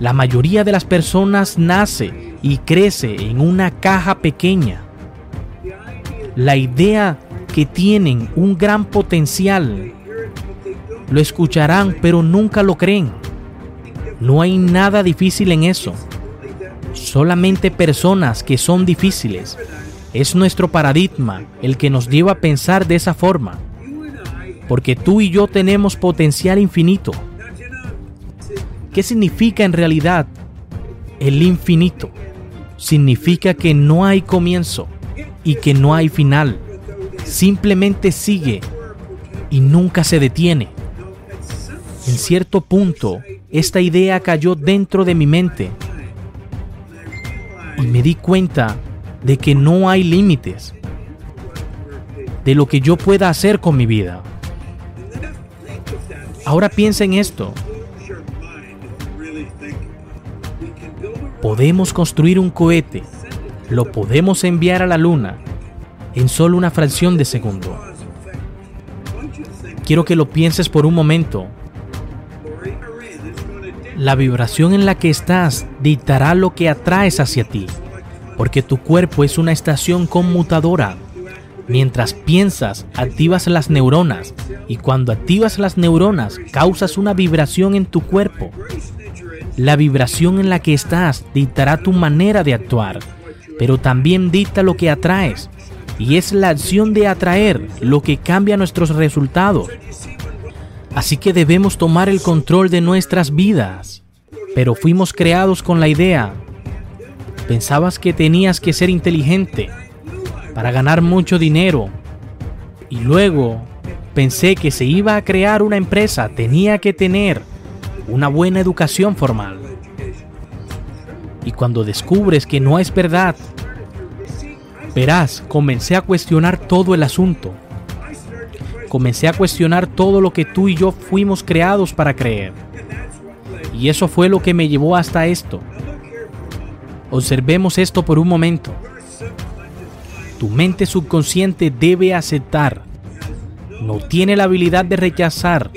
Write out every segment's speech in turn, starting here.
La mayoría de las personas nace y crece en una caja pequeña. La idea que tienen un gran potencial lo escucharán pero nunca lo creen. No hay nada difícil en eso. Solamente personas que son difíciles. Es nuestro paradigma el que nos lleva a pensar de esa forma. Porque tú y yo tenemos potencial infinito. ¿Qué significa en realidad el infinito? Significa que no hay comienzo y que no hay final. Simplemente sigue y nunca se detiene. En cierto punto, esta idea cayó dentro de mi mente y me di cuenta de que no hay límites de lo que yo pueda hacer con mi vida. Ahora piensa en esto. Podemos construir un cohete, lo podemos enviar a la luna en solo una fracción de segundo. Quiero que lo pienses por un momento. La vibración en la que estás dictará lo que atraes hacia ti, porque tu cuerpo es una estación conmutadora. Mientras piensas, activas las neuronas, y cuando activas las neuronas, causas una vibración en tu cuerpo. La vibración en la que estás dictará tu manera de actuar, pero también dicta lo que atraes, y es la acción de atraer lo que cambia nuestros resultados. Así que debemos tomar el control de nuestras vidas. Pero fuimos creados con la idea. Pensabas que tenías que ser inteligente para ganar mucho dinero. Y luego pensé que se iba a crear una empresa, tenía que tener una buena educación formal. Y cuando descubres que no es verdad, verás, comencé a cuestionar todo el asunto. Comencé a cuestionar todo lo que tú y yo fuimos creados para creer. Y eso fue lo que me llevó hasta esto. Observemos esto por un momento. Tu mente subconsciente debe aceptar. No tiene la habilidad de rechazar.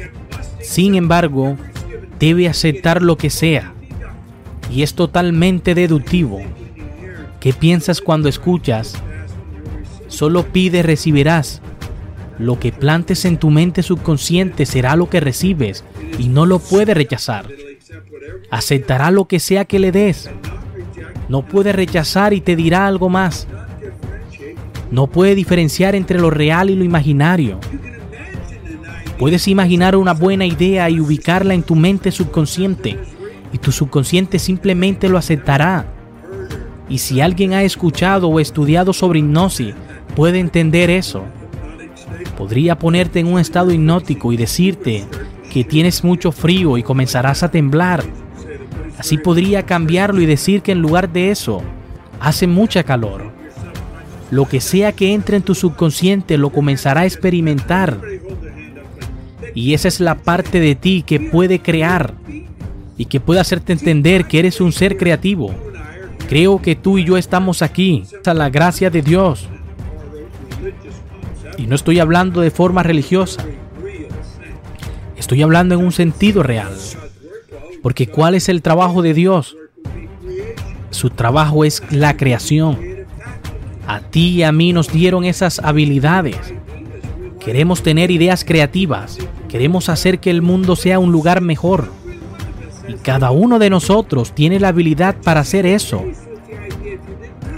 Sin embargo, debe aceptar lo que sea. Y es totalmente deductivo. ¿Qué piensas cuando escuchas? Solo pide recibirás. Lo que plantes en tu mente subconsciente será lo que recibes y no lo puede rechazar. Aceptará lo que sea que le des. No puede rechazar y te dirá algo más. No puede diferenciar entre lo real y lo imaginario. Puedes imaginar una buena idea y ubicarla en tu mente subconsciente y tu subconsciente simplemente lo aceptará. Y si alguien ha escuchado o estudiado sobre hipnosis, puede entender eso. Podría ponerte en un estado hipnótico y decirte que tienes mucho frío y comenzarás a temblar. Así podría cambiarlo y decir que en lugar de eso, hace mucha calor. Lo que sea que entre en tu subconsciente lo comenzará a experimentar Y esa es la parte de ti que puede crear y que puede hacerte entender que eres un ser creativo. Creo que tú y yo estamos aquí, a la gracia de Dios. Y no estoy hablando de forma religiosa. Estoy hablando en un sentido real. Porque ¿cuál es el trabajo de Dios? Su trabajo es la creación. A ti y a mí nos dieron esas habilidades. Queremos tener ideas creativas. Queremos hacer que el mundo sea un lugar mejor. Y cada uno de nosotros tiene la habilidad para hacer eso.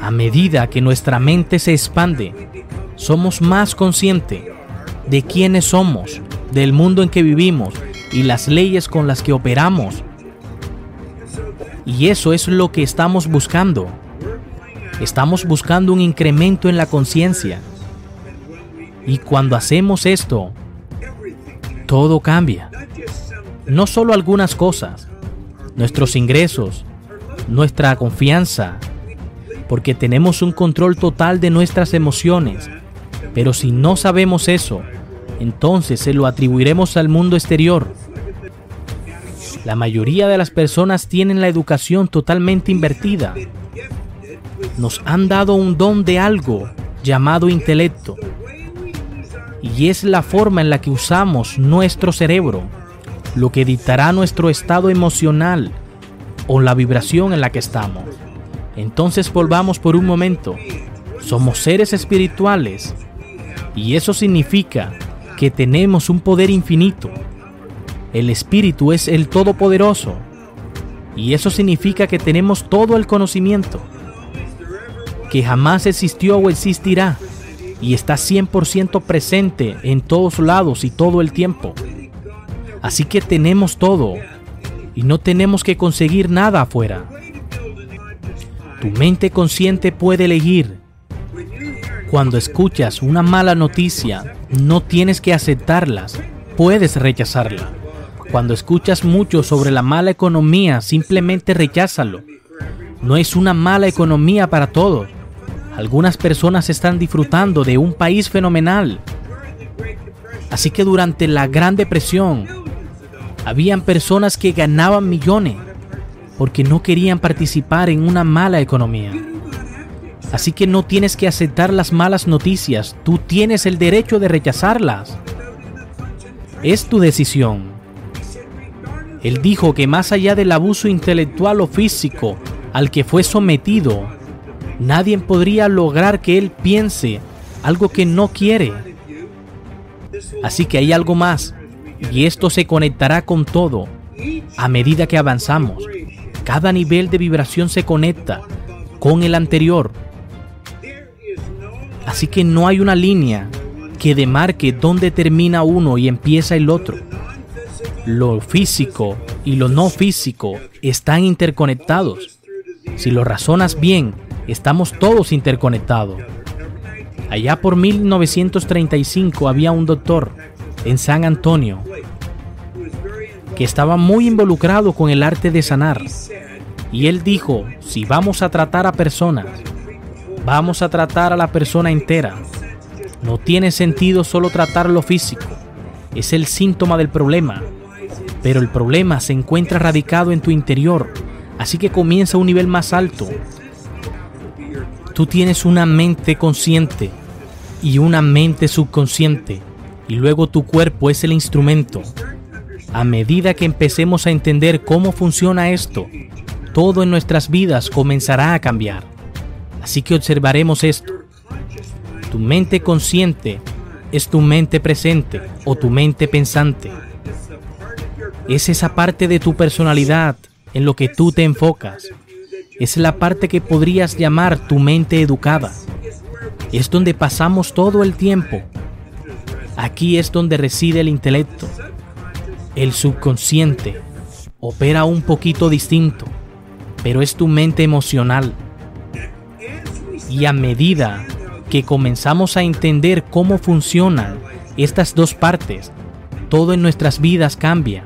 A medida que nuestra mente se expande, somos más conscientes de quiénes somos, del mundo en que vivimos y las leyes con las que operamos. Y eso es lo que estamos buscando. Estamos buscando un incremento en la conciencia. Y cuando hacemos esto, todo cambia. No solo algunas cosas, nuestros ingresos, nuestra confianza, porque tenemos un control total de nuestras emociones. Pero si no sabemos eso, entonces se lo atribuiremos al mundo exterior. La mayoría de las personas tienen la educación totalmente invertida. Nos han dado un don de algo llamado intelecto. Y es la forma en la que usamos nuestro cerebro lo que dictará nuestro estado emocional o la vibración en la que estamos. Entonces volvamos por un momento. Somos seres espirituales y eso significa que tenemos un poder infinito. El espíritu es el todopoderoso y eso significa que tenemos todo el conocimiento que jamás existió o existirá y está 100% presente en todos lados y todo el tiempo. Así que tenemos todo y no tenemos que conseguir nada afuera. Tu mente consciente puede elegir. Cuando escuchas una mala noticia, no tienes que aceptarlas, puedes rechazarla. Cuando escuchas mucho sobre la mala economía, simplemente recházalo. No es una mala economía para todos. Algunas personas están disfrutando de un país fenomenal. Así que durante la Gran Depresión, habían personas que ganaban millones porque no querían participar en una mala economía. Así que no tienes que aceptar las malas noticias, tú tienes el derecho de rechazarlas. Es tu decisión. Él dijo que más allá del abuso intelectual o físico al que fue sometido, nadie podría lograr que él piense algo que no quiere. Así que hay algo más y esto se conectará con todo a medida que avanzamos. Cada nivel de vibración se conecta con el anterior. Así que no hay una línea que demarque dónde termina uno y empieza el otro. Lo físico y lo no físico están interconectados. Si lo razonas bien, estamos todos interconectados. Allá por 1935 había un doctor en San Antonio, que estaba muy involucrado con el arte de sanar. Y él dijo, si vamos a tratar a personas, vamos a tratar a la persona entera. No tiene sentido solo tratar lo físico, es el síntoma del problema, pero el problema se encuentra radicado en tu interior, así que comienza a un nivel más alto. Tú tienes una mente consciente y una mente subconsciente y luego tu cuerpo es el instrumento. A medida que empecemos a entender cómo funciona esto, todo en nuestras vidas comenzará a cambiar. Así que observaremos esto. Tu mente consciente es tu mente presente o tu mente pensante. Es esa parte de tu personalidad en lo que tú te enfocas. Es la parte que podrías llamar tu mente educada. Es donde pasamos todo el tiempo Aquí es donde reside el intelecto. El subconsciente opera un poquito distinto, pero es tu mente emocional. Y a medida que comenzamos a entender cómo funcionan estas dos partes, todo en nuestras vidas cambia.